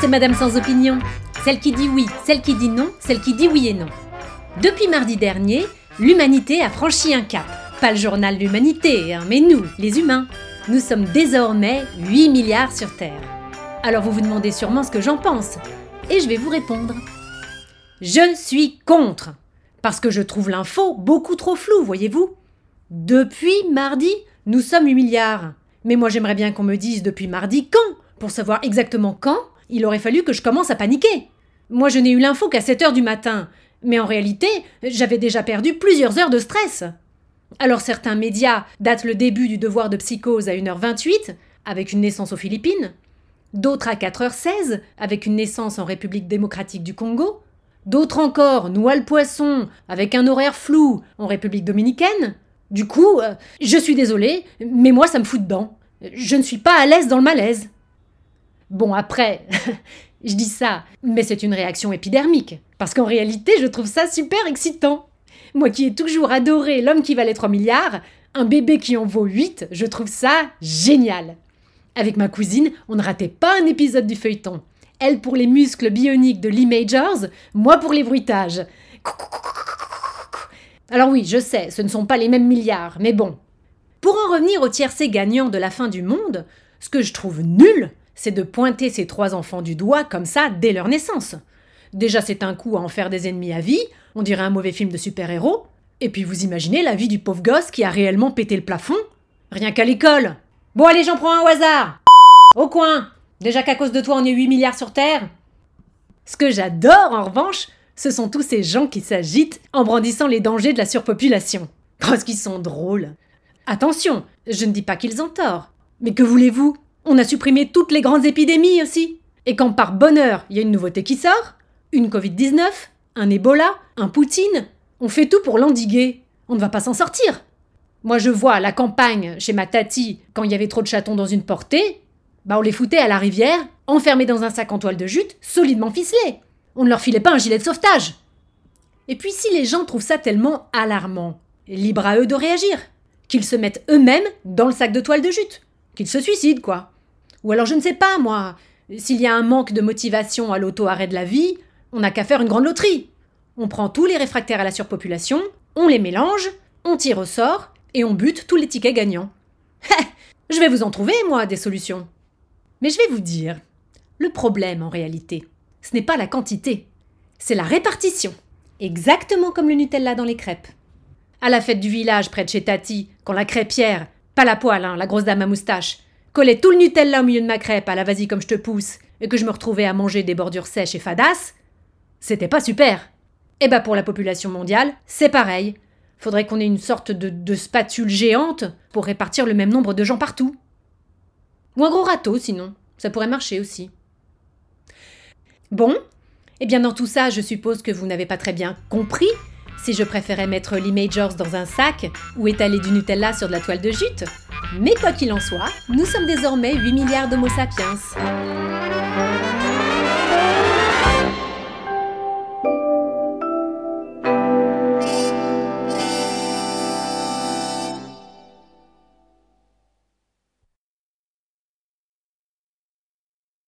c'est Madame sans opinion. Celle qui dit oui, celle qui dit non, celle qui dit oui et non. Depuis mardi dernier, l'humanité a franchi un cap. Pas le journal L'Humanité, hein, mais nous, les humains. Nous sommes désormais 8 milliards sur Terre. Alors vous vous demandez sûrement ce que j'en pense. Et je vais vous répondre. Je suis contre. Parce que je trouve l'info beaucoup trop floue, voyez-vous. Depuis mardi, nous sommes 8 milliards. Mais moi j'aimerais bien qu'on me dise depuis mardi quand. Pour savoir exactement quand, il aurait fallu que je commence à paniquer. Moi je n'ai eu l'info qu'à 7 heures du matin. Mais en réalité, j'avais déjà perdu plusieurs heures de stress. Alors certains médias datent le début du devoir de psychose à 1h28, avec une naissance aux Philippines, d'autres à 4h16, avec une naissance en République démocratique du Congo, d'autres encore noient le poisson, avec un horaire flou, en République dominicaine. Du coup, euh, je suis désolée, mais moi ça me fout dedans. Je ne suis pas à l'aise dans le malaise. Bon, après, je dis ça, mais c'est une réaction épidermique, parce qu'en réalité, je trouve ça super excitant. Moi qui ai toujours adoré l'homme qui valait 3 milliards, un bébé qui en vaut 8, je trouve ça génial. Avec ma cousine, on ne ratait pas un épisode du feuilleton. Elle pour les muscles bioniques de Lee Majors, moi pour les bruitages. Alors oui, je sais, ce ne sont pas les mêmes milliards, mais bon. Pour en revenir au tiercé gagnant de la fin du monde, ce que je trouve nul, c'est de pointer ces trois enfants du doigt comme ça dès leur naissance. Déjà, c'est un coup à en faire des ennemis à vie, on dirait un mauvais film de super-héros. Et puis vous imaginez la vie du pauvre gosse qui a réellement pété le plafond Rien qu'à l'école Bon allez, j'en prends un au hasard Au coin Déjà qu'à cause de toi, on est 8 milliards sur Terre Ce que j'adore, en revanche, ce sont tous ces gens qui s'agitent en brandissant les dangers de la surpopulation. Parce qu'ils sont drôles. Attention, je ne dis pas qu'ils ont tort. Mais que voulez-vous? On a supprimé toutes les grandes épidémies aussi. Et quand par bonheur, il y a une nouveauté qui sort, une Covid-19, un Ebola, un Poutine. On fait tout pour l'endiguer. On ne va pas s'en sortir. Moi, je vois la campagne chez ma tati, quand il y avait trop de chatons dans une portée, bah on les foutait à la rivière, enfermés dans un sac en toile de jute, solidement ficelé. On ne leur filait pas un gilet de sauvetage. Et puis si les gens trouvent ça tellement alarmant, libre à eux de réagir. Qu'ils se mettent eux-mêmes dans le sac de toile de jute. Qu'ils se suicident, quoi. Ou alors je ne sais pas, moi, s'il y a un manque de motivation à l'auto-arrêt de la vie, on n'a qu'à faire une grande loterie. On prend tous les réfractaires à la surpopulation, on les mélange, on tire au sort et on bute tous les tickets gagnants. je vais vous en trouver, moi, des solutions. Mais je vais vous dire, le problème en réalité, ce n'est pas la quantité, c'est la répartition. Exactement comme le Nutella dans les crêpes. À la fête du village près de chez Tati, quand la crêpière, pas la poêle, hein, la grosse dame à moustache, collait tout le Nutella au milieu de ma crêpe à la vas-y comme je te pousse, et que je me retrouvais à manger des bordures sèches et fadasses, c'était pas super. Et eh bah ben, pour la population mondiale, c'est pareil. Faudrait qu'on ait une sorte de, spatule géante pour répartir le même nombre de gens partout. Ou un gros râteau sinon, ça pourrait marcher aussi. Bon, eh bien dans tout ça, je suppose que vous n'avez pas très bien compris si je préférais mettre Lee Majors dans un sac ou étaler du Nutella sur de la toile de jute. Mais quoi qu'il en soit, nous sommes désormais 8 milliards d'Homo sapiens.